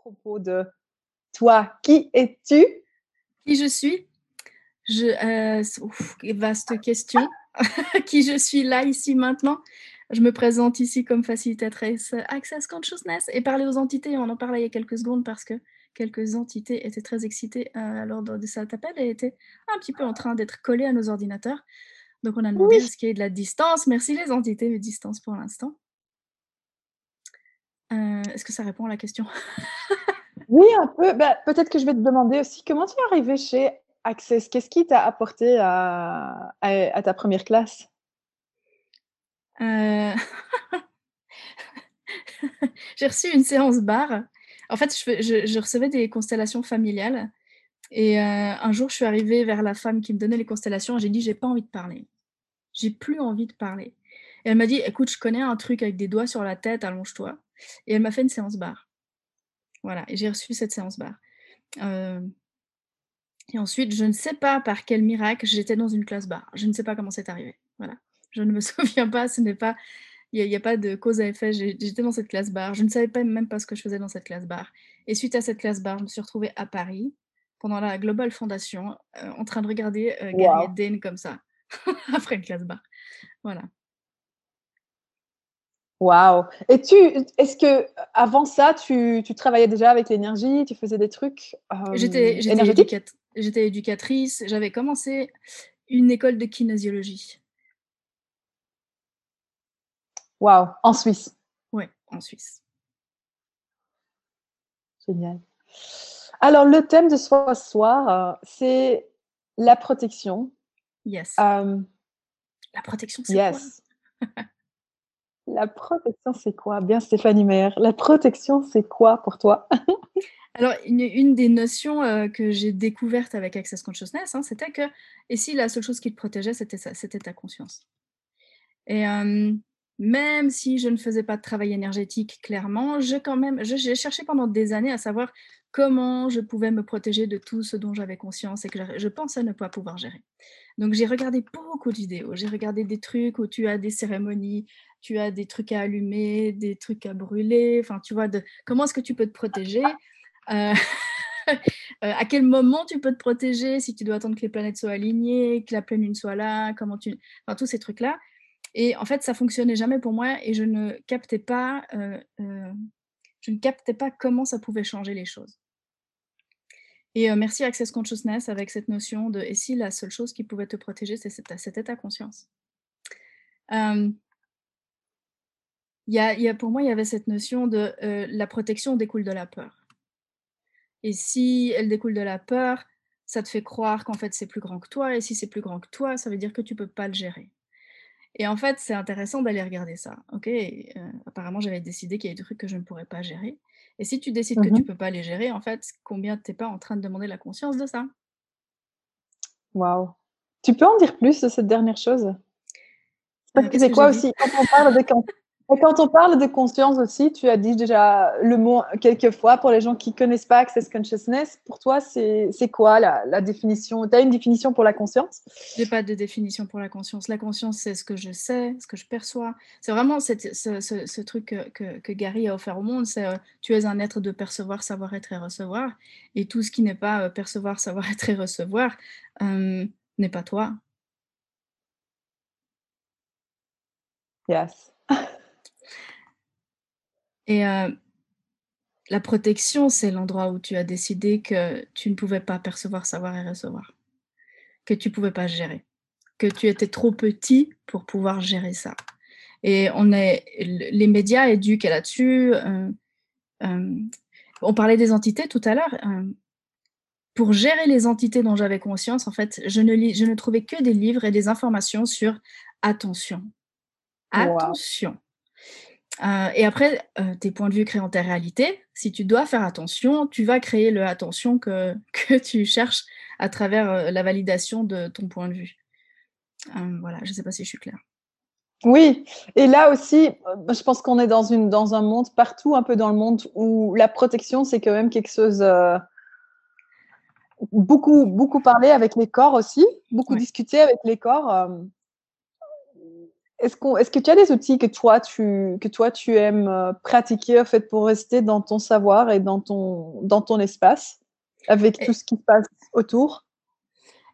propos de toi. Qui es-tu? Qui je suis? Je, euh, Vaste question. qui je suis là, ici, maintenant? Je me présente ici comme facilitatrice Access Consciousness et parler aux entités. On en parlait il y a quelques secondes parce que quelques entités étaient très excitées à l'ordre de cet appel et étaient un petit peu en train d'être collées à nos ordinateurs. Donc on a demandé ce qu'il y ait de la distance. Merci les entités, mais distance pour l'instant. Euh, est-ce que ça répond à la question? Oui, un peu. Ben, peut-être que je vais te demander aussi comment tu es arrivé chez Access? Qu'est-ce qui t'a apporté à, ta première classe? Euh, J'ai reçu une séance bar. En fait, je, recevais des constellations familiales. Et euh, un jour, je suis arrivée vers la femme qui me donnait les constellations j'ai dit J'ai pas envie de parler. J'ai plus envie de parler. Et elle m'a dit Écoute, je connais un truc avec des doigts sur la tête, allonge-toi. Et elle m'a fait une séance bar. Voilà, et j'ai reçu cette séance bar. Euh, et ensuite, je ne sais pas par quel miracle, j'étais dans une classe bar. Je ne sais pas comment c'est arrivé. Voilà. Je ne me souviens pas, ce n'est pas. Il n'y a, pas de cause à effet. J'étais dans cette classe bar. Je ne savais pas même pas ce que je faisais dans cette classe bar. Et suite à cette classe bar, je me suis retrouvée à Paris pendant la Global Foundation euh, en train de regarder euh, Gary Dane comme ça, après une classe bar. Voilà. Waouh Et tu, est-ce que avant ça, tu, tu travaillais déjà avec l'énergie Tu faisais des trucs euh, J'étais éducatrice. J'avais commencé une école de kinésiologie. Waouh En Suisse? Oui, en Suisse. Génial. Alors, le thème de ce soir, euh, c'est la protection. Yes. Euh, la protection, c'est yes. quoi La protection, c'est quoi? Bien, Stéphanie Mayer. La protection, c'est quoi pour toi? Alors, une, des notions euh, que j'ai découvertes avec Access Consciousness, hein, c'était que, et si la seule chose qui te protégeait, c'était ta conscience? Euh, même si je ne faisais pas de travail énergétique clairement, j'ai quand même, j'ai cherché pendant des années à savoir comment je pouvais me protéger de tout ce dont j'avais conscience et que je pensais ne pas pouvoir gérer. Donc j'ai regardé beaucoup de vidéos, j'ai regardé des trucs où tu as des cérémonies, tu as des trucs à allumer, des trucs à brûler, enfin tu vois, comment est-ce que tu peux te protéger? Euh, euh, à quel moment tu peux te protéger si tu dois attendre que les planètes soient alignées, que la pleine lune soit là, comment tu, enfin tous ces trucs là. Et en fait, ça fonctionnait jamais pour moi et je ne captais pas, euh, je ne captais pas comment ça pouvait changer les choses. Et merci Access Consciousness avec cette notion de et si la seule chose qui pouvait te protéger, c'était ta conscience? il y a, pour moi, il y avait cette notion de la protection découle de la peur. Et si elle découle de la peur, ça te fait croire qu'en fait c'est plus grand que toi. Et si c'est plus grand que toi, ça veut dire que tu peux pas le gérer. Et en fait, c'est intéressant d'aller regarder ça. Ok, apparemment, j'avais décidé qu'il y avait des trucs que je ne pourrais pas gérer. Et si tu décides que tu ne mmh peux pas les gérer, en fait, combien tu n'es pas en train de demander la conscience de ça? Waouh. Tu peux en dire plus de cette dernière chose? Parce que c'est quoi aussi? Quand on parle de quand on parle de conscience aussi, tu as dit déjà le mot quelques fois pour les gens qui connaissent pas Access Consciousness. Pour toi, c'est quoi la, la définition? Tu as une définition pour la conscience? J'ai pas de définition pour la conscience. La conscience, c'est ce que je sais, ce que je perçois. C'est vraiment ce, ce, truc que, que, Gary a offert au monde. C'est euh, tu es un être de percevoir, savoir être et recevoir. Et tout ce qui n'est pas euh, percevoir, savoir être et recevoir euh, n'est pas toi. Yes. Et la protection, c'est l'endroit où tu as décidé que tu ne pouvais pas percevoir, savoir et recevoir, que tu ne pouvais pas gérer, que tu étais trop petit pour pouvoir gérer ça. Et on est, les médias éduquent là-dessus. on parlait des entités tout à l'heure. pour gérer les entités dont j'avais conscience, en fait, je ne, lis, je ne trouvais que des livres et des informations sur attention. Attention. Euh, et après, euh, tes points de vue créant ta réalité. Si tu dois faire attention, tu vas créer le attention que, que tu cherches à travers euh, la validation de ton point de vue. voilà, je ne sais pas si je suis claire. Oui, et là aussi, je pense qu'on est dans, une, dans un monde, partout un peu dans le monde, où la protection, c'est quand même quelque chose... beaucoup, beaucoup parler avec les corps aussi, beaucoup discuter avec les corps est-ce, qu'on, est-ce que tu as des outils que toi tu, que toi, tu aimes euh, pratiquer en fait, pour rester dans ton savoir et dans ton, dans ton espace avec tout ce qui se passe autour?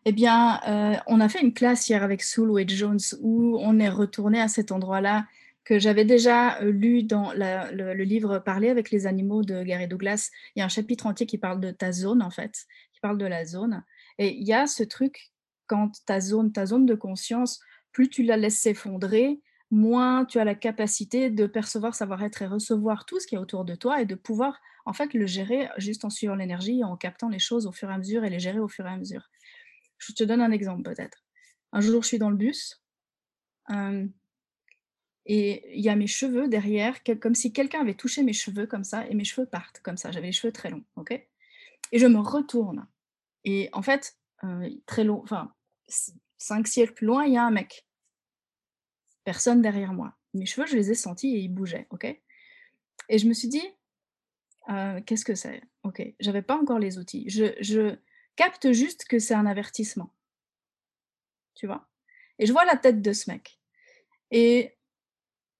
Eh bien, euh, on a fait une classe hier avec Soul Jones où on est retourné à cet endroit-là que j'avais déjà euh, lu dans le, livre Parler avec les animaux de Gary Douglas. Il y a un chapitre entier qui parle de ta zone, en fait, qui parle de la zone. Et il y a ce truc, quand ta zone, ta zone de conscience, plus tu la laisses s'effondrer, moins tu as la capacité de percevoir, savoir-être et recevoir tout ce qui est autour de toi et de pouvoir en fait le gérer juste en suivant l'énergie, en captant les choses au fur et à mesure et les gérer au fur et à mesure. Je te donne un exemple peut-être. Un jour, je suis dans le bus euh, et il y a mes cheveux derrière, comme si quelqu'un avait touché mes cheveux comme ça et mes cheveux partent comme ça. J'avais les cheveux très longs, ok? Et je me retourne. Et en fait, euh, très long, enfin, cinq siècles plus loin, il y a un mec. Personne derrière moi. Mes cheveux, je les ai sentis et ils bougeaient, ok? Et je me suis dit, euh, qu'est-ce que c'est? Ok, j'avais pas encore les outils. Je, je, capte juste que c'est un avertissement. Tu vois? Et je vois la tête de ce mec. Et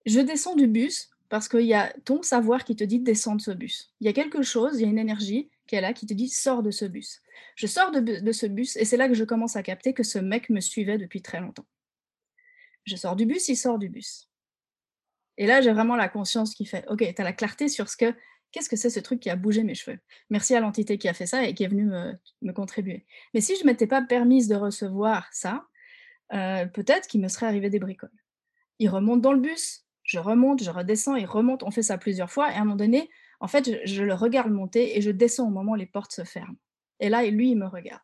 je descends du bus parce qu'il y a ton savoir qui te dit de descendre ce bus. Il y a quelque chose, il y a une énergie est là qui te dit sors de ce bus. Je sors de, ce bus et c'est là que je commence à capter que ce mec me suivait depuis très longtemps. Je sors du bus, il sort du bus. Et là, j'ai vraiment la conscience qui fait, OK, tu as la clarté sur ce que qu'est-ce que c'est ce truc qui a bougé mes cheveux Merci à l'entité qui a fait ça et qui est venue me, contribuer. Mais si je ne m'étais pas permise de recevoir ça, euh, peut-être qu'il me serait arrivé des bricoles. Il remonte dans le bus, je remonte, je redescends, il remonte, on fait ça plusieurs fois, et à un moment donné, en fait, je, le regarde monter et je descends au moment où les portes se ferment. Et là, lui, il me regarde.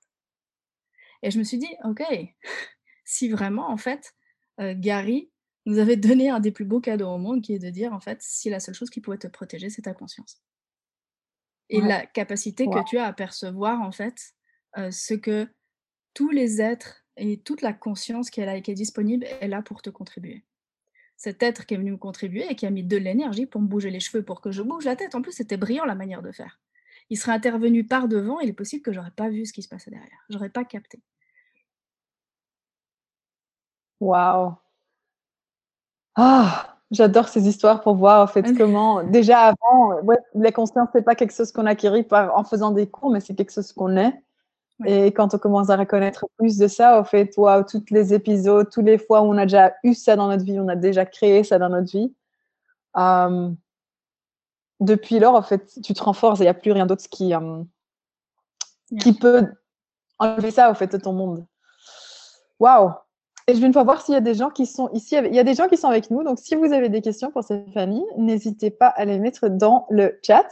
Et je me suis dit, OK, si vraiment, en fait, euh, Gary nous avait donné un des plus beaux cadeaux au monde, qui est de dire, en fait, si la seule chose qui pouvait te protéger, c'est ta conscience. Et la capacité que tu as à percevoir, en fait, euh, ce que tous les êtres et toute la conscience qui est là qui est disponible est là pour te contribuer. Cet être qui est venu me contribuer et qui a mis de l'énergie pour me bouger les cheveux, pour que je bouge la tête. En plus, c'était brillant la manière de faire. Il serait intervenu par devant, il est possible que j'aurais pas vu ce qui se passait derrière. J'aurais pas capté. Waouh ah, j'adore ces histoires pour voir en fait comment déjà avant, ouais, la conscience c'est pas quelque chose qu'on acquérit par en faisant des cours, mais c'est quelque chose qu'on est. Et quand on commence à reconnaître plus de ça, au fait, toi, tous les épisodes, tous les fois où on a déjà eu ça dans notre vie, on a déjà créé ça dans notre vie. Euh, depuis lors, en fait, tu te renforces et il n'y a plus rien d'autre qui, euh, qui peut enlever ça, au fait, de ton monde. Waouh! Et je vais une fois voir s'il y a des gens qui sont ici. Il y a des gens qui sont avec nous. Donc, si vous avez des questions pour Stéphanie, n'hésitez pas à les mettre dans le chat.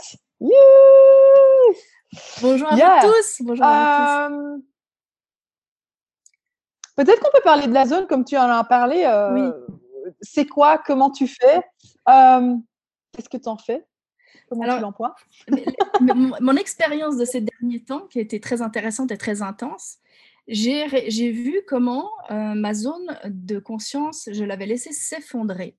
Bonjour à tous. Bonjour à tous. Euh, peut-être qu'on peut parler de la zone comme tu en as parlé. Euh, oui. C'est quoi Comment tu fais euh, Qu'est-ce que tu en fais Comment tu l'emploies? mon, mon expérience de ces derniers temps, qui a été très intéressante et très intense, j'ai vu comment ma zone de conscience, je l'avais laissée s'effondrer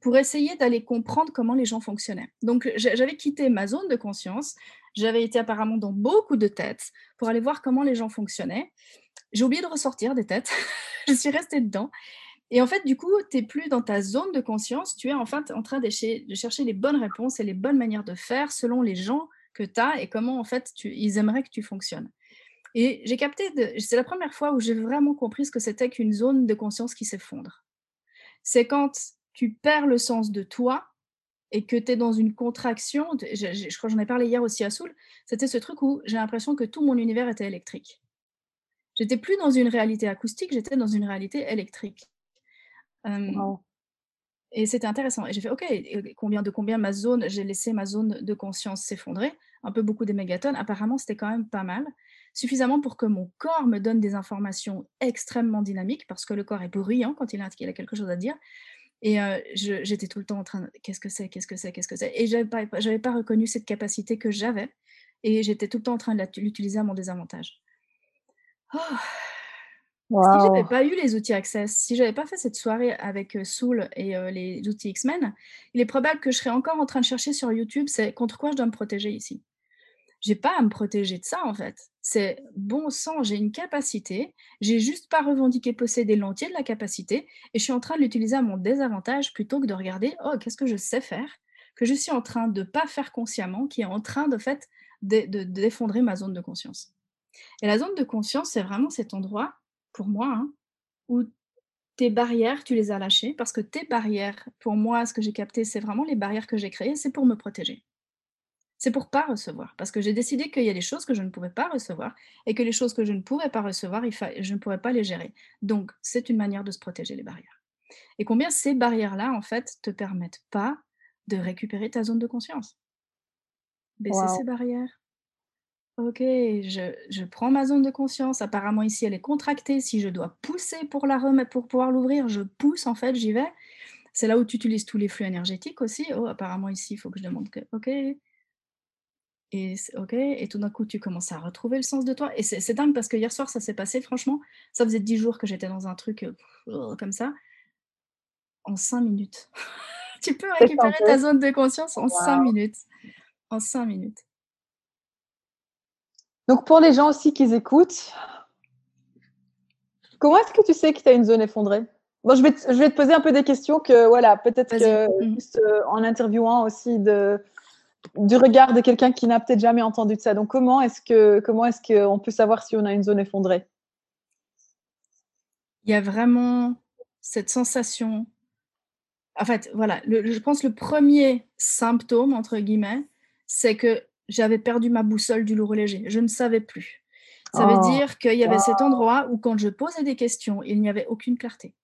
pour essayer d'aller comprendre comment les gens fonctionnaient. Donc, j'avais quitté ma zone de conscience, j'avais été apparemment dans beaucoup de têtes pour aller voir comment les gens fonctionnaient. J'ai oublié de ressortir des têtes, je suis restée dedans. Et en fait, du coup, tu n'es plus dans ta zone de conscience, tu es en fait en train de, chercher les bonnes réponses et les bonnes manières de faire selon les gens que tu as et comment en fait ils aimeraient que tu fonctionnes. Et j'ai capté, c'est la première fois où j'ai vraiment compris ce que c'était qu'une zone de conscience qui s'effondre. C'est quand tu perds le sens de toi et que tu es dans une contraction. Je, crois que j'en ai parlé hier aussi à Soul. C'était ce truc où j'ai l'impression que tout mon univers était électrique. J'étais plus dans une réalité acoustique, j'étais dans une réalité électrique. Et c'était intéressant. Et j'ai fait, OK, combien de combien ma zone, j'ai laissé ma zone de conscience s'effondrer, un peu beaucoup des mégatonnes. Apparemment, c'était quand même pas mal suffisamment pour que mon corps me donne des informations extrêmement dynamiques, parce que le corps est bruyant quand il a, a quelque chose à dire. Et euh, j'étais tout le temps en train de qu'est-ce que c'est, qu'est-ce que c'est, qu'est-ce que c'est? Et je n'avais pas, pas reconnu cette capacité que j'avais. Et j'étais tout le temps en train de l'utiliser à mon désavantage. Oh. Si j'avais pas eu les outils Access, si j'avais pas fait cette soirée avec euh, Soul et euh, les outils X-Men, il est probable que je serais encore en train de chercher sur YouTube c'est contre quoi je dois me protéger ici? j'ai pas à me protéger de ça en fait. C'est bon sang, j'ai une capacité, j'ai juste pas revendiqué posséder l'entier de la capacité et je suis en train de l'utiliser à mon désavantage plutôt que de regarder oh qu'est-ce que je sais faire? Que je suis en train de pas faire consciemment qui est en train de fait d'effondrer ma zone de conscience. Et la zone de conscience, c'est vraiment cet endroit pour moi hein, où tes barrières, tu les as lâchées parce que tes barrières, pour moi, ce que j'ai capté, c'est vraiment les barrières que j'ai créées, c'est pour me protéger. C'est pour pas recevoir, parce que j'ai décidé qu'il y a des choses que je ne pouvais pas recevoir et que les choses que je ne pouvais pas recevoir, il je ne pourrais pas les gérer. Donc, c'est une manière de se protéger les barrières. Et combien ces barrières-là, en fait, te permettent pas de récupérer ta zone de conscience? Baisser ces barrières. Ok, je, je, prends ma zone de conscience. Apparemment, ici, elle est contractée. Si je dois pousser pour la remettre, pour pouvoir l'ouvrir, je pousse, en fait, j'y vais. C'est là où tu utilises tous les flux énergétiques aussi. Oh, apparemment, ici, il faut que je demande que. Ok, et OK, et tout d'un coup, tu commences à retrouver le sens de toi. Et c'est dingue parce que hier soir, ça s'est passé, franchement. Ça faisait dix jours que j'étais dans un truc euh, comme ça. En cinq minutes. tu peux récupérer ta zone de conscience en cinq minutes. En cinq minutes. Donc, pour les gens aussi qui écoutent, comment est-ce que tu sais que tu as une zone effondrée? Bon, je vais, te, je vais te poser un peu des questions que, voilà, peut-être que, mmh. euh, en interviewant aussi de du regard de quelqu'un qui n'a peut-être jamais entendu de ça. Donc, comment est-ce que comment est-ce qu'on peut savoir si on a une zone effondrée? Il y a vraiment cette sensation. En fait, voilà, je pense le premier symptôme entre guillemets, c'est que j'avais perdu ma boussole du lourd léger. Je ne savais plus. Ça veut oh. dire qu'il y avait cet endroit où, quand je posais des questions, il n'y avait aucune clarté.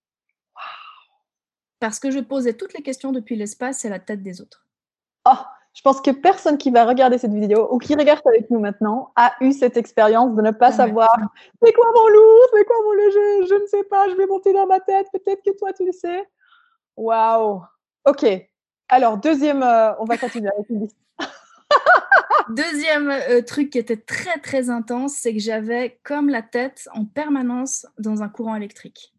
Parce que je posais toutes les questions depuis l'espace et la tête des autres. Oh, je pense que personne qui va regarder cette vidéo ou qui regarde avec nous maintenant a eu cette expérience de ne pas savoir c'est quoi mon lourd, c'est quoi mon léger, je ne sais pas, je vais monter dans ma tête, peut-être que toi tu le sais. Waouh. Ok. Alors, deuxième, euh, on va continuer avec une. Deuxième euh, truc qui était très très intense, c'est que j'avais comme la tête en permanence dans un courant électrique.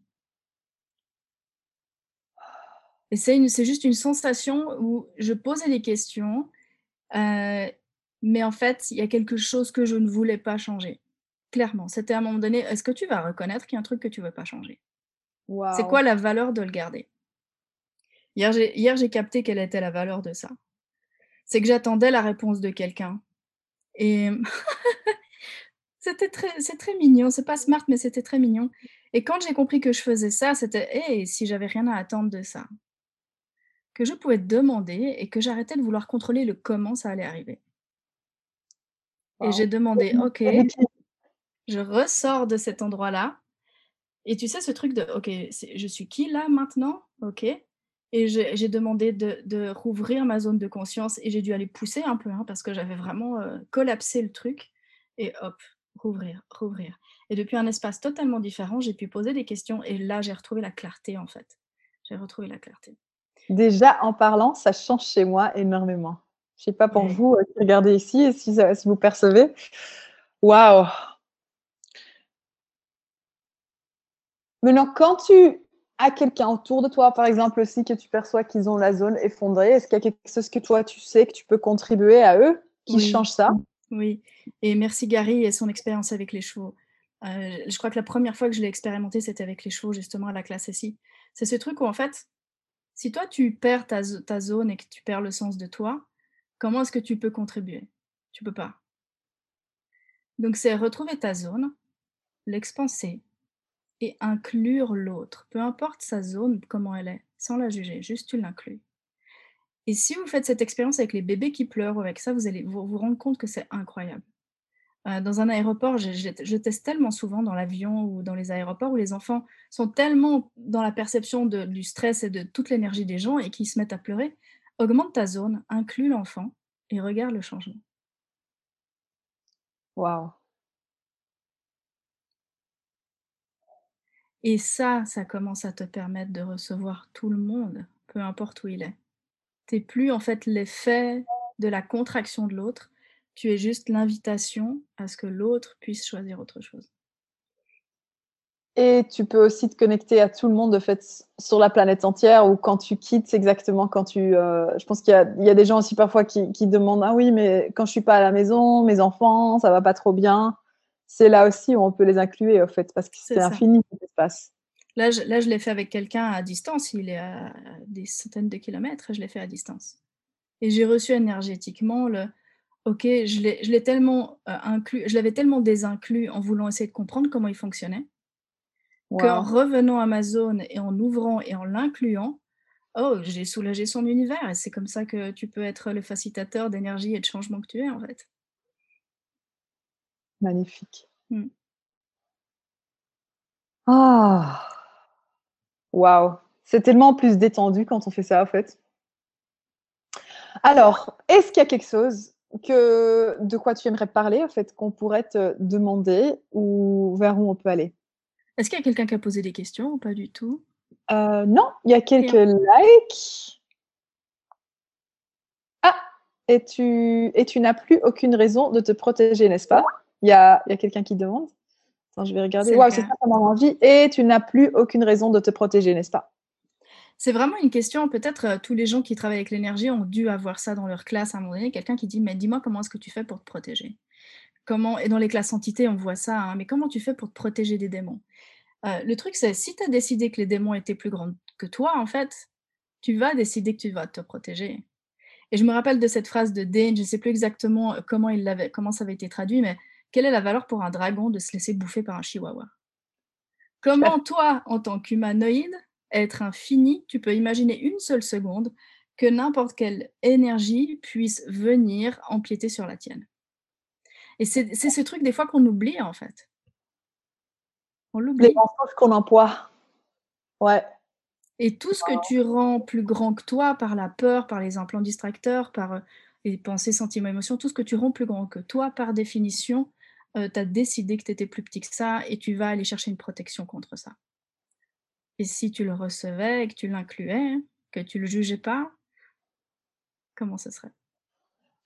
Et c'est juste une sensation où je posais des questions, euh, mais en fait, il y a quelque chose que je ne voulais pas changer. Clairement, c'était à un moment donné, est-ce que tu vas reconnaître qu'il y a un truc que tu ne veux pas changer? C'est quoi la valeur de le garder? Hier, j'ai capté quelle était la valeur de ça. C'est que j'attendais la réponse de quelqu'un. Et c'était très, c'est très mignon. C'est pas smart, mais c'était très mignon. Et quand j'ai compris que je faisais ça, c'était, hé, si j'avais rien à attendre de ça que je pouvais demander et que j'arrêtais de vouloir contrôler le comment ça allait arriver. Et j'ai demandé, OK, je ressors de cet endroit-là. Et tu sais, ce truc de, OK, je suis qui là maintenant? OK. Et j'ai demandé de, rouvrir ma zone de conscience et j'ai dû aller pousser un peu hein, parce que j'avais vraiment euh, collapsé le truc. Et hop, rouvrir, rouvrir. Et depuis un espace totalement différent, j'ai pu poser des questions et là, j'ai retrouvé la clarté en fait. J'ai retrouvé la clarté. Déjà, en parlant, ça change chez moi énormément. Je sais pas pour vous, euh, regardez ici et si, si vous percevez. Waouh! Maintenant, quand tu as quelqu'un autour de toi, par exemple aussi, que tu perçois qu'ils ont la zone effondrée, est-ce qu'il y a quelque chose que toi, tu sais que tu peux contribuer à eux qui change ça? Oui, et merci Gary et son expérience avec les chevaux. Euh, je crois que la première fois que je l'ai expérimenté, c'était avec les chevaux, justement, à la classe ici. C'est ce truc où, en fait, si toi, tu perds ta, zone et que tu perds le sens de toi, comment est-ce que tu peux contribuer? Tu peux pas. Donc, c'est retrouver ta zone, l'expanser et inclure l'autre, peu importe sa zone, comment elle est, sans la juger, juste tu l'inclus. Et si vous faites cette expérience avec les bébés qui pleurent ou avec ça, vous allez vous, vous rendre compte que c'est incroyable. Euh, dans un aéroport, je, teste tellement souvent dans l'avion ou dans les aéroports où les enfants sont tellement dans la perception du stress et de toute l'énergie des gens et qui se mettent à pleurer. Augmente ta zone, inclus l'enfant et regarde le changement. Waouh. Et ça, ça commence à te permettre de recevoir tout le monde, peu importe où il est. Tu n'es plus en fait l'effet de la contraction de l'autre, tu es juste l'invitation à ce que l'autre puisse choisir autre chose. Et tu peux aussi te connecter à tout le monde, de fait, sur la planète entière, ou quand tu quittes, c'est exactement quand tu... Euh, je pense qu'il y, y, a des gens aussi parfois qui, qui, demandent, ah oui, mais quand je suis pas à la maison, mes enfants, ça va pas trop bien. C'est là aussi où on peut les inclure, en fait, parce que c'est infini cet espace. Là, je, là, je l'ai fait avec quelqu'un à distance, il est à des centaines de kilomètres, je l'ai fait à distance. Et j'ai reçu énergétiquement le, ok, je l'ai tellement euh, inclus, je l'avais tellement désinclus en voulant essayer de comprendre comment il fonctionnait qu'en revenant à ma zone et en ouvrant et en l'incluant, oh, j'ai soulagé son univers. Et c'est comme ça que tu peux être le facilitateur d'énergie et de changement que tu es, en fait. Magnifique. Mmh. Ah, waouh, c'est tellement plus détendu quand on fait ça, en fait. Alors, est-ce qu'il y a quelque chose que de quoi tu aimerais parler, en fait, qu'on pourrait te demander ou vers où on peut aller? Est-ce qu'il y a quelqu'un qui a posé des questions ou pas du tout? Euh, Non, il y a quelques likes. Ah, et tu, et tu n'as plus aucune raison de te protéger, n'est-ce pas? Il y a, y a quelqu'un qui demande. Attends, je vais regarder. Waouh, c'est ça, ça m'a envie. Et tu n'as plus aucune raison de te protéger, n'est-ce pas? C'est vraiment une question, peut-être euh, tous les gens qui travaillent avec l'énergie ont dû avoir ça dans leur classe à un moment donné, quelqu'un qui dit, mais dis-moi comment est-ce que tu fais pour te protéger? Comment, et dans les classes entités, on voit ça, hein, mais comment tu fais pour te protéger des démons? Euh, Le truc, c'est si tu as décidé que les démons étaient plus grands que toi, en fait, tu vas décider que tu vas te protéger. Et je me rappelle de cette phrase de Dane, je ne sais plus exactement euh, comment, il l'avait, comment ça avait été traduit, mais quelle est la valeur pour un dragon de se laisser bouffer par un chihuahua? Comment toi, en tant qu'humanoïde, être infini, tu peux imaginer une seule seconde que n'importe quelle énergie puisse venir empiéter sur la tienne et c'est ce truc des fois qu'on oublie en fait. On l'oublie. Les mensonges qu'on emploie. Ouais. Et tout ce que tu rends plus grand que toi par la peur, par les implants distracteurs, par euh, les pensées, sentiments, émotions, tout ce que tu rends plus grand que toi, par définition, euh, tu as décidé que tu étais plus petit que ça et tu vas aller chercher une protection contre ça. Et si tu le recevais, que tu l'incluais, que tu le jugeais pas, comment ce serait?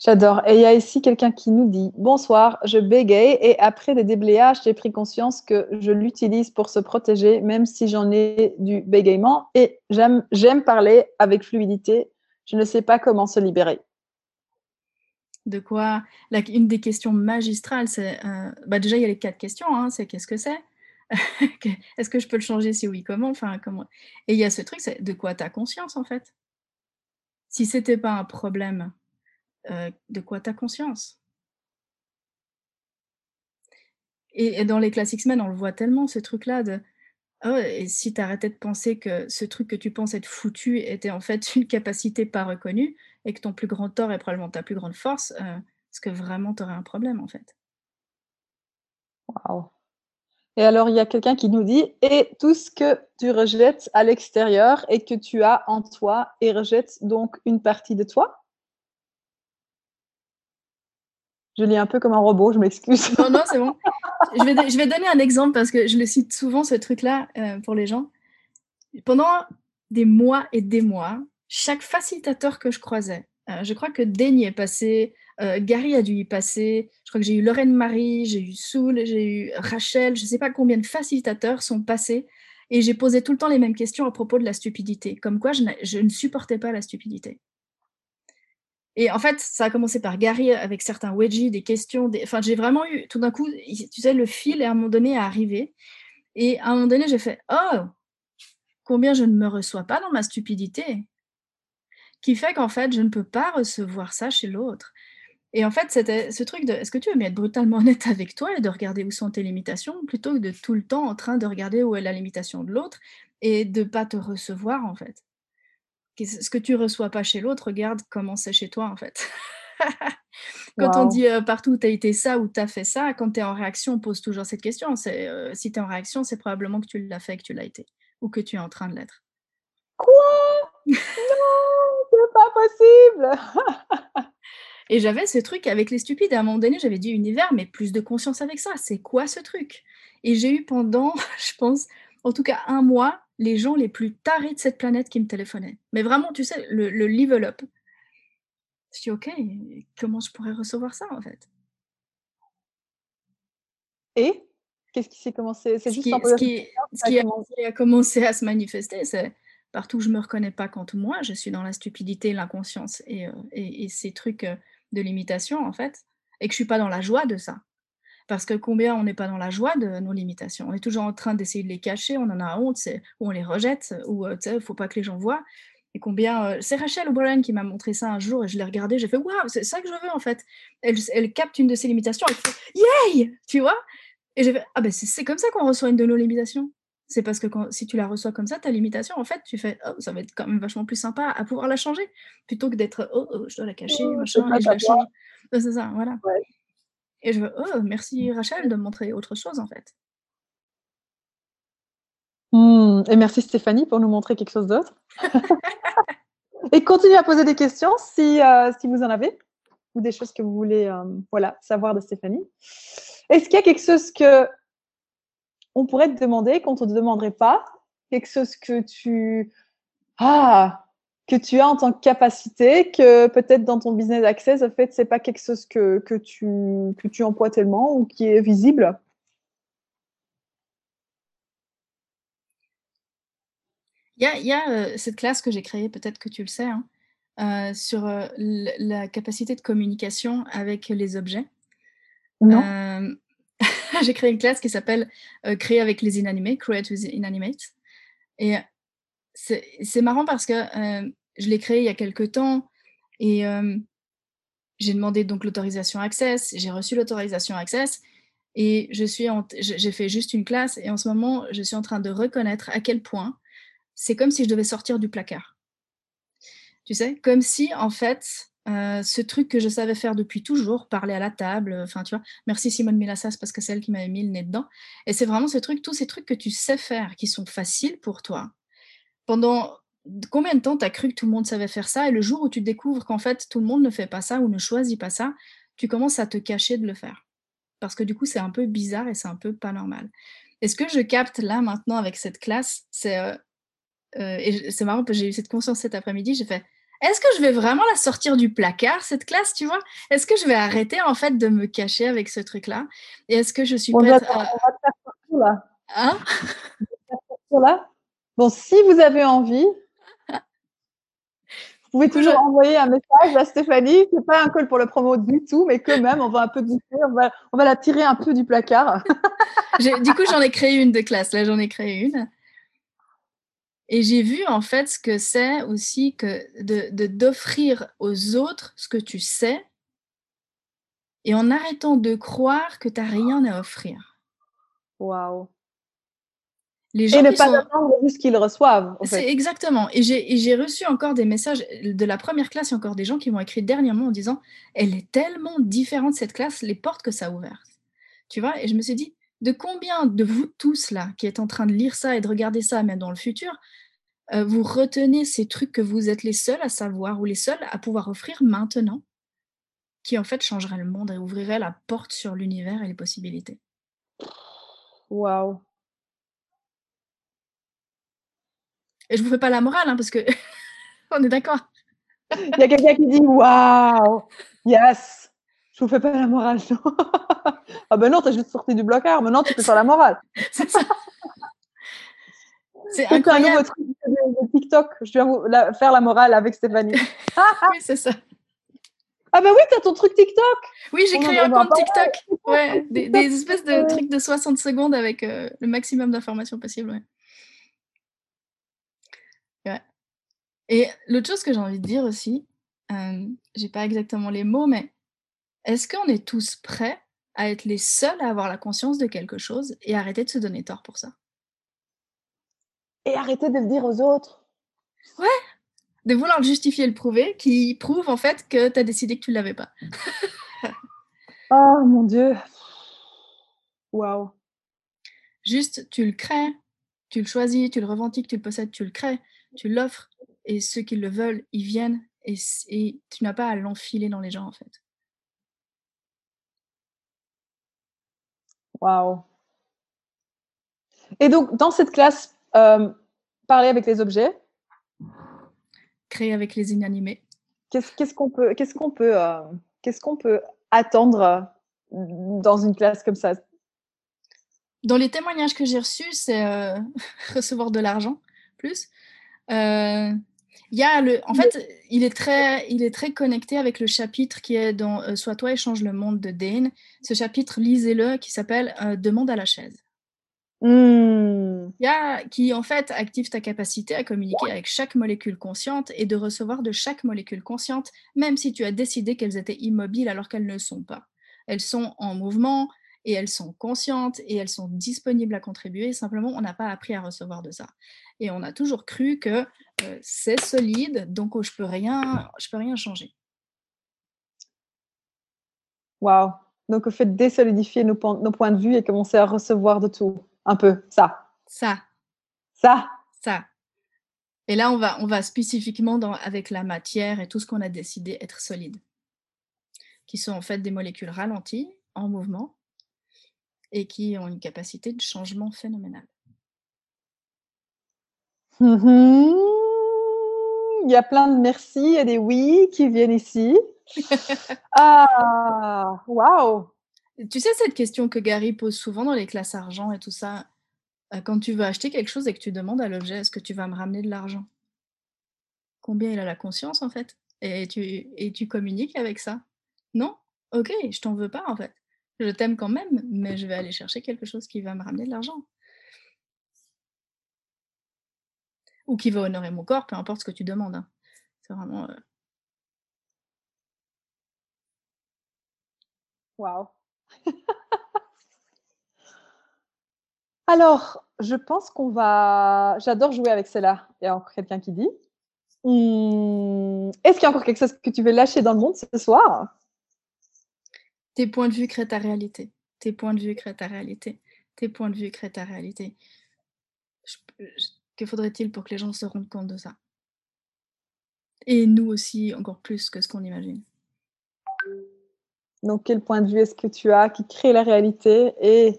J'adore. Et il y a ici quelqu'un qui nous dit Bonsoir, je bégaye et après des déblayages, j'ai pris conscience que je l'utilise pour se protéger, même si j'en ai du bégaiement. Et j'aime parler avec fluidité. Je ne sais pas comment se libérer. De quoi? Une des questions magistrales, c'est euh, bah déjà, il y a les quatre questions hein, c'est qu'est-ce que c'est? Est-ce que je peux le changer Si oui, comment Enfin, comment? Et il y a ce truc, de quoi tu as conscience en fait? Si c'était pas un problème, euh, de quoi tu as conscience? Et, dans les classiques on le voit tellement, ce truc-là de oh, et si tu arrêtais de penser que ce truc que tu penses être foutu était en fait une capacité pas reconnue et que ton plus grand tort est probablement ta plus grande force, euh, est-ce que vraiment tu aurais un problème en fait? Waouh et alors, il y a quelqu'un qui nous dit Et tout ce que tu rejettes à l'extérieur et que tu as en toi et rejettes donc une partie de toi? Je lis un peu comme un robot, je m'excuse. Non, non, c'est bon. Je vais, je vais, donner un exemple parce que je le cite souvent, ce truc-là, euh, pour les gens. Pendant des mois et des mois, chaque facilitateur que je croisais, euh, je crois que Daigne est passé, euh, Gary a dû y passer, je crois que j'ai eu Lorraine Marie, j'ai eu Soul, j'ai eu Rachel, je ne sais pas combien de facilitateurs sont passés et j'ai posé tout le temps les mêmes questions à propos de la stupidité, comme quoi je, ne supportais pas la stupidité. Et en fait, ça a commencé par Gary avec certains wedgies, des questions. Enfin, j'ai vraiment eu, tout d'un coup, tu sais, le fil, à un moment donné, est arrivé. Et à un moment donné, j'ai fait Oh, combien je ne me reçois pas dans ma stupidité Qui fait qu'en fait, je ne peux pas recevoir ça chez l'autre. Et en fait, c'était ce truc de est-ce que tu veux être brutalement honnête avec toi et de regarder où sont tes limitations plutôt que de tout le temps en train de regarder où est la limitation de l'autre et de ne pas te recevoir, en fait? Ce que tu reçois pas chez l'autre, regarde comment c'est chez toi en fait. quand on dit partout tu as été ça ou tu as fait ça, quand tu es en réaction, on pose toujours cette question. C'est si tu es en réaction, c'est probablement que tu l'as fait, que tu l'as été ou que tu es en train de l'être. Quoi? Non, c'est pas possible. Et j'avais ce truc avec les stupides. À un moment donné, j'avais dit univers, mais plus de conscience avec ça. C'est quoi ce truc? Et j'ai eu pendant, je pense, en tout cas un mois, les gens les plus tarés de cette planète qui me téléphonaient. Mais vraiment, tu sais, le, level up. Je dis, OK, comment je pourrais recevoir ça, en fait? Et Qu'est-ce qui s'est commencé? C'est juste ce qui, ce qui a, commencé à se manifester, c'est partout où je me reconnais pas quand moi, je suis dans la stupidité, l'inconscience et, euh, et, ces trucs euh, de limitation, en fait, et que je suis pas dans la joie de ça. Parce que combien on n'est pas dans la joie de nos limitations On est toujours en train d'essayer de les cacher, on en a honte, ou on les rejette, ou il ne faut pas que les gens voient. Et combien. c'est Rachel O'Brien qui m'a montré ça un jour et je l'ai regardé, j'ai fait Waouh, c'est ça que je veux en fait. Elle, elle, capte une de ses limitations, elle fait Yay Tu vois? Et j'ai fait Ah ben c'est comme ça qu'on reçoit une de nos limitations. C'est parce que quand, si tu la reçois comme ça, ta limitation, en fait, tu fais Oh, ça va être quand même vachement plus sympa à pouvoir la changer plutôt que d'être Oh, oh je dois la cacher, machin, et je la change. C'est ça, voilà. Et je veux Oh, merci Rachel de me montrer autre chose en fait. Mmh, et merci Stéphanie pour nous montrer quelque chose d'autre. et continuez à poser des questions si, euh, si vous en avez ou des choses que vous voulez euh, voilà, savoir de Stéphanie. Est-ce qu'il y a quelque chose que on pourrait te demander qu'on ne te demanderait pas Quelque chose que tu, ah, que tu as en tant que capacité, que peut-être dans ton business access, en fait, c'est pas quelque chose que, que, tu, que tu emploies tellement ou qui est visible? Il y a, cette classe que j'ai créée, peut-être que tu le sais, hein, sur la capacité de communication avec les objets. Non. j'ai créé une classe qui s'appelle Créer avec les inanimés, Create with Inanimates. Et c'est marrant parce que je l'ai créée il y a quelques temps et j'ai demandé donc l'autorisation Access, j'ai reçu l'autorisation Access et j'ai fait juste une classe et en ce moment je suis en train de reconnaître à quel point c'est comme si je devais sortir du placard. Tu sais, comme si en fait, euh, ce truc que je savais faire depuis toujours, parler à la table, enfin tu vois, merci Simone Milassas parce que c'est elle qui m'avait mis le nez dedans. Et c'est vraiment ce truc, tous ces trucs que tu sais faire, qui sont faciles pour toi. Pendant combien de temps tu as cru que tout le monde savait faire ça? Et le jour où tu découvres qu'en fait tout le monde ne fait pas ça ou ne choisit pas ça, tu commences à te cacher de le faire. Parce que du coup c'est un peu bizarre et c'est un peu pas normal. Et ce que je capte là maintenant avec cette classe, c'est euh, euh, et c'est marrant parce que j'ai eu cette conscience cet après-midi. J'ai fait est-ce que je vais vraiment la sortir du placard, cette classe, tu vois? Est-ce que je vais arrêter, en fait, de me cacher avec ce truc-là? Et est-ce que je suis prête à... On va te faire sortir là. Hein? Là. Bon, si vous avez envie, vous pouvez toujours envoyer un message à Stéphanie. C'est pas un call pour le promo du tout, mais quand même, on va un peu on va, on va la tirer un peu du placard. du coup, j'en ai créé une de classe. Là, j'en ai créé une. Et j'ai vu en fait ce que c'est aussi que de d'offrir aux autres ce que tu sais et en arrêtant de croire que tu n'as rien à offrir. Waouh. Les gens et ne pas attendre juste qu'ils reçoivent. C'est exactement. Et j'ai reçu encore des messages de la première classe, il y a encore des gens qui m'ont écrit dernièrement en disant Elle est tellement différente cette classe, les portes que ça a ouvertes. Tu vois? Et je me suis dit De combien de vous tous là qui êtes en train de lire ça et de regarder ça, même dans le futur, euh, vous retenez ces trucs que vous êtes les seuls à savoir ou les seuls à pouvoir offrir maintenant, qui en fait changeraient le monde et ouvriraient la porte sur l'univers et les possibilités? Waouh. Et je vous fais pas la morale, hein, parce que on est d'accord. Il y a quelqu'un qui dit waouh, yes. Je vous fais pas la morale. ah ben non, t'as juste sorti du blocard. Maintenant, tu peux faire la morale. C'est ça. C'est incroyable. un nouveau truc de TikTok. Je viens vous faire la morale avec Stéphanie. oui, c'est ça. Ah bah oui, t'as ton truc TikTok. Oui, j'ai créé un compte TikTok. Ouais, des, espèces de trucs de 60 secondes avec euh, le maximum d'informations possible. Ouais. Et l'autre chose que j'ai envie de dire aussi, euh, j'ai pas exactement les mots, mais est-ce qu'on est tous prêts à être les seuls à avoir la conscience de quelque chose et arrêter de se donner tort pour ça? Et arrêter de le dire aux autres. Ouais, de vouloir justifier le prouver, qui prouve en fait que tu as décidé que tu ne l'avais pas. oh mon Dieu. Waouh. Juste, tu le crées, tu le choisis, tu le revendiques, tu le possèdes, tu le crées, tu l'offres, et ceux qui le veulent, ils viennent, et, et tu n'as pas à l'enfiler dans les gens en fait. Waouh. Et donc, dans cette classe euh, parler avec les objets? Créer avec les inanimés. Qu'est-ce qu'on peut, qu'est-ce qu'on peut, euh, qu'est-ce qu'on peut attendre euh, dans une classe comme ça? Dans les témoignages que j'ai reçus, c'est recevoir de l'argent plus. Il y a le, en fait, il est très, il est très connecté avec le chapitre qui est dans Sois toi et change le monde de Dane. Ce chapitre, lisez-le, qui s'appelle Demande à la chaise. Mmh. Il y a, qui en fait active ta capacité à communiquer avec chaque molécule consciente et de recevoir de chaque molécule consciente, même si tu as décidé qu'elles étaient immobiles alors qu'elles ne sont pas. Elles sont en mouvement et elles sont conscientes et elles sont disponibles à contribuer. Simplement, on n'a pas appris à recevoir de ça. Et on a toujours cru que euh, c'est solide, donc oh, je peux rien, je peux rien changer. Waouh. Donc, au fait désolidifier nos, nos points de vue et commencer à recevoir de tout un peu ça. Ça. Ça. Ça. Et là, on va, on va spécifiquement dans, avec la matière et tout ce qu'on a décidé être solide, qui sont en fait des molécules ralenties, en mouvement, et qui ont une capacité de changement phénoménal. Mm-hmm. Il y a plein de merci et des oui qui viennent ici. ah, waouh! Tu sais cette question que Gary pose souvent dans les classes argent et tout ça, euh, quand tu veux acheter quelque chose et que tu demandes à l'objet, est-ce que tu vas me ramener de l'argent? Combien il a la conscience en fait? Et tu, et tu communiques avec ça? Non? Ok, je t'en veux pas en fait. Je t'aime quand même, mais je vais aller chercher quelque chose qui va me ramener de l'argent. Ou qui va honorer mon corps, peu importe ce que tu demandes. Hein. C'est vraiment. Euh Waouh Alors, je pense qu'on va. J'adore jouer avec cela. Il y a encore quelqu'un qui dit. Mmh, est-ce qu'il y a encore quelque chose que tu veux lâcher dans le monde ce soir? Tes points de vue créent ta réalité. Tes points de vue créent ta réalité. Tes points de vue créent ta réalité. Que faudrait-il pour que les gens se rendent compte de ça? Et nous aussi, encore plus que ce qu'on imagine. Donc, quel point de vue est-ce que tu as qui crée la réalité et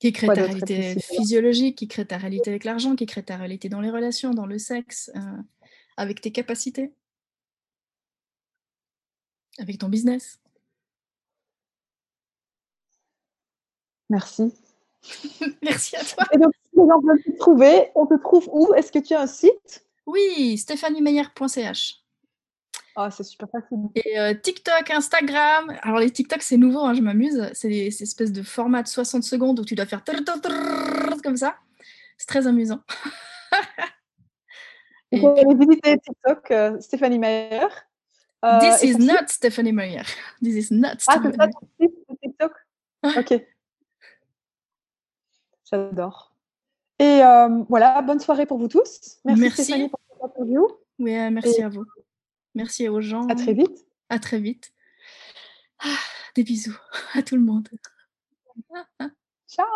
qui crée ta réalité physiologique, qui crée ta réalité avec l'argent, qui crée ta réalité dans les relations, dans le sexe, euh, avec tes capacités, avec ton business. Merci. Merci à toi. Et donc, si les gens te trouver, on te trouve où? Est-ce que tu as un site? Oui, stéphaniemeyer.ch. Ah, c'est super facile. Et euh, TikTok, Instagram. Alors, les TikTok, c'est nouveau, hein, je m'amuse. C'est des espèces de format de 60 secondes où tu dois faire comme ça. C'est très amusant. Vous pouvez visiter TikTok, euh, Stéphanie Meyer. Euh, This is not Stéphanie Meyer. This is not Ah, c'est ça ton site TikTok? Ok. J'adore. Et voilà, bonne soirée pour vous tous. Merci, merci. Stéphanie pour cette interview. Oui, merci à vous. Merci aux gens. À très vite. À très vite. Ah, des bisous à tout le monde. Ciao